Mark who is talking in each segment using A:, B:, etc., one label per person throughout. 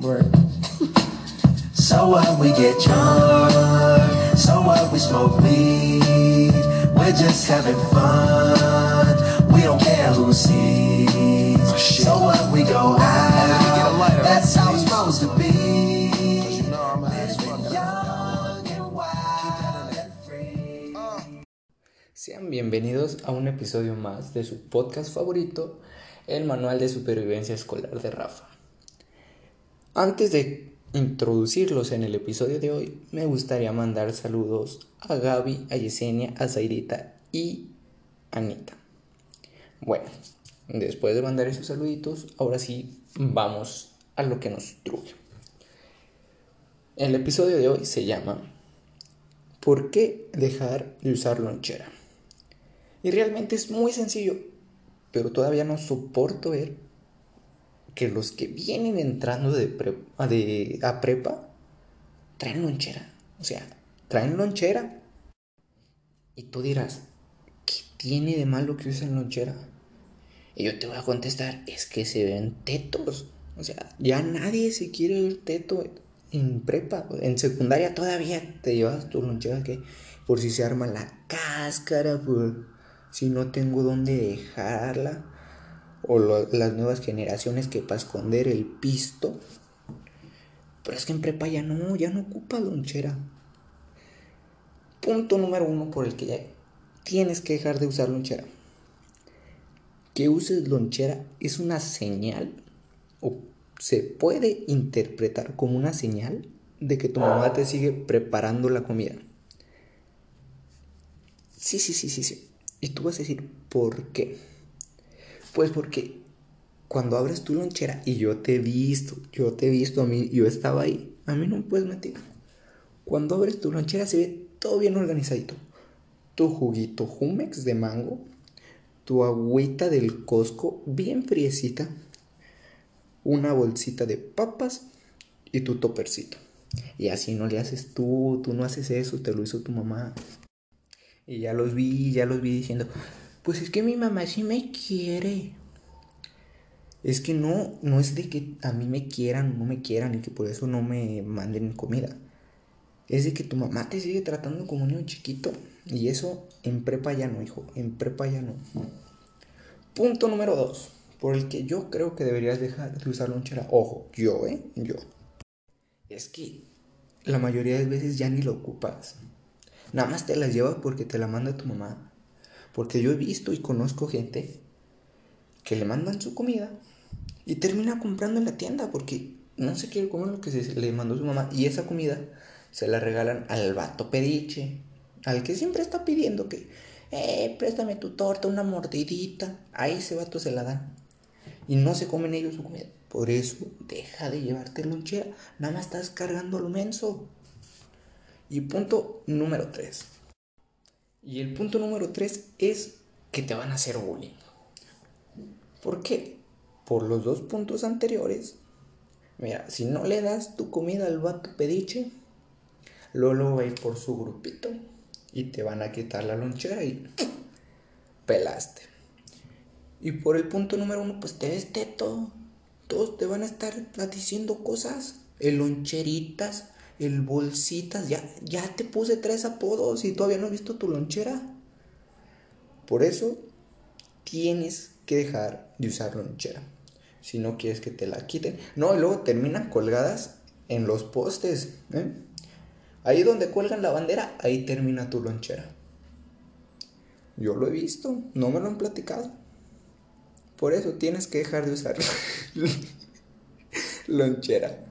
A: Word. So what we get drunk, so what we smoke weed, we're just having fun, we don't care who sees. So what we go out, that's how it's supposed to be. Living young and wild and free.
B: Sean bienvenidos a un episodio más de su podcast favorito, el Manual de Supervivencia Escolar de Rafa. Antes de introducirlos en el episodio de hoy, me gustaría mandar saludos a Gaby, a Yesenia, a Zairita y a Anita. Bueno, después de mandar esos saluditos, ahora sí vamos a lo que nos truje. El episodio de hoy se llama ¿Por qué dejar de usar lonchera? Y realmente es muy sencillo, pero todavía no soporto ver que los que vienen entrando de prepa, de, a prepa traen lonchera. O sea, traen lonchera. Y tú dirás, ¿qué tiene de malo que usen lonchera? Y yo te voy a contestar, es que se ven tetos. O sea, ya nadie se quiere ver teto en prepa. En secundaria todavía te llevas tu lonchera que por si se arma la cáscara, por si no tengo dónde dejarla. O las nuevas generaciones que para esconder el pisto. Pero es que en prepa ya no, ya no ocupa lonchera. Punto número uno por el que ya tienes que dejar de usar lonchera. Que uses lonchera es una señal o se puede interpretar como una señal de que tu mamá te sigue preparando la comida. Sí, sí, sí, sí, sí. Y tú vas a decir, ¿por qué? Pues porque cuando abres tu lonchera y yo te he visto, yo te he visto a mí, yo estaba ahí, a mí no me puedes mentir. Cuando abres tu lonchera se ve todo bien organizadito. Tu juguito Jumex de mango, tu agüita del Costco bien friecita, una bolsita de papas y tu topercito. Y así no le haces tú, tú no haces eso, te lo hizo tu mamá. Y ya los vi, ya los vi diciendo, pues es que mi mamá sí me quiere. Es que no, no es de que a mí me quieran o no me quieran y que por eso no me manden comida. Es de que tu mamá te sigue tratando como un niño chiquito. Y eso en prepa ya no, hijo. En prepa ya no. Punto número dos. Por el que yo creo que deberías dejar de usar lonchera. Ojo, yo, ¿eh? Yo. Es que la mayoría de veces ya ni lo ocupas. Nada más te las llevas porque te la manda tu mamá. Porque yo he visto y conozco gente que le mandan su comida y termina comprando en la tienda porque no se quiere comer lo que se le mandó su mamá. Y esa comida se la regalan al vato pediche, al que siempre está pidiendo que, eh, préstame tu torta, una mordidita. A ese vato se la dan. Y no se comen ellos su comida. Por eso, deja de llevarte lonchera. Nada más estás cargando lo menso. Y punto número 3. Y el punto número 3 es que te van a hacer bullying. ¿Por qué? Por los dos puntos anteriores. Mira, si no le das tu comida al vato pediche, Lolo va a ir por su grupito y te van a quitar la lonchera y pelaste. Y por el punto número uno, pues te ves teto. Todos te van a estar diciendo cosas. Loncheritas, el bolsitas. Ya, ya te puse tres apodos y todavía no he visto tu lonchera. Por eso tienes que dejar de usar lonchera. Si no quieres que te la quiten. No, y luego terminan colgadas en los postes. ¿eh? Ahí donde cuelgan la bandera, ahí termina tu lonchera. Yo lo he visto, no me lo han platicado. Por eso tienes que dejar de usar lonchera.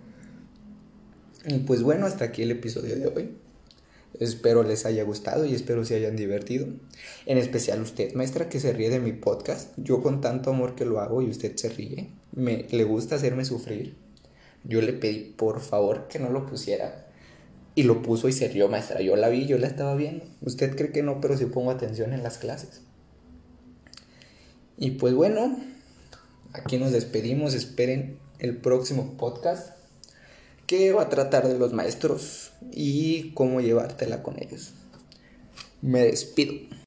B: Y pues bueno, hasta aquí el episodio de hoy. Espero les haya gustado y espero se hayan divertido. En especial usted, maestra, que se ríe de mi podcast. Yo con tanto amor que lo hago y usted se ríe. Me le gusta hacerme sufrir. Yo le pedí por favor que no lo pusiera. Y lo puso y se rió, maestra. Yo la vi, yo la estaba viendo. Usted cree que no, pero sí pongo atención en las clases. Y pues bueno, aquí nos despedimos. Esperen el próximo podcast que va a tratar de los maestros y cómo llevártela con ellos. Me despido.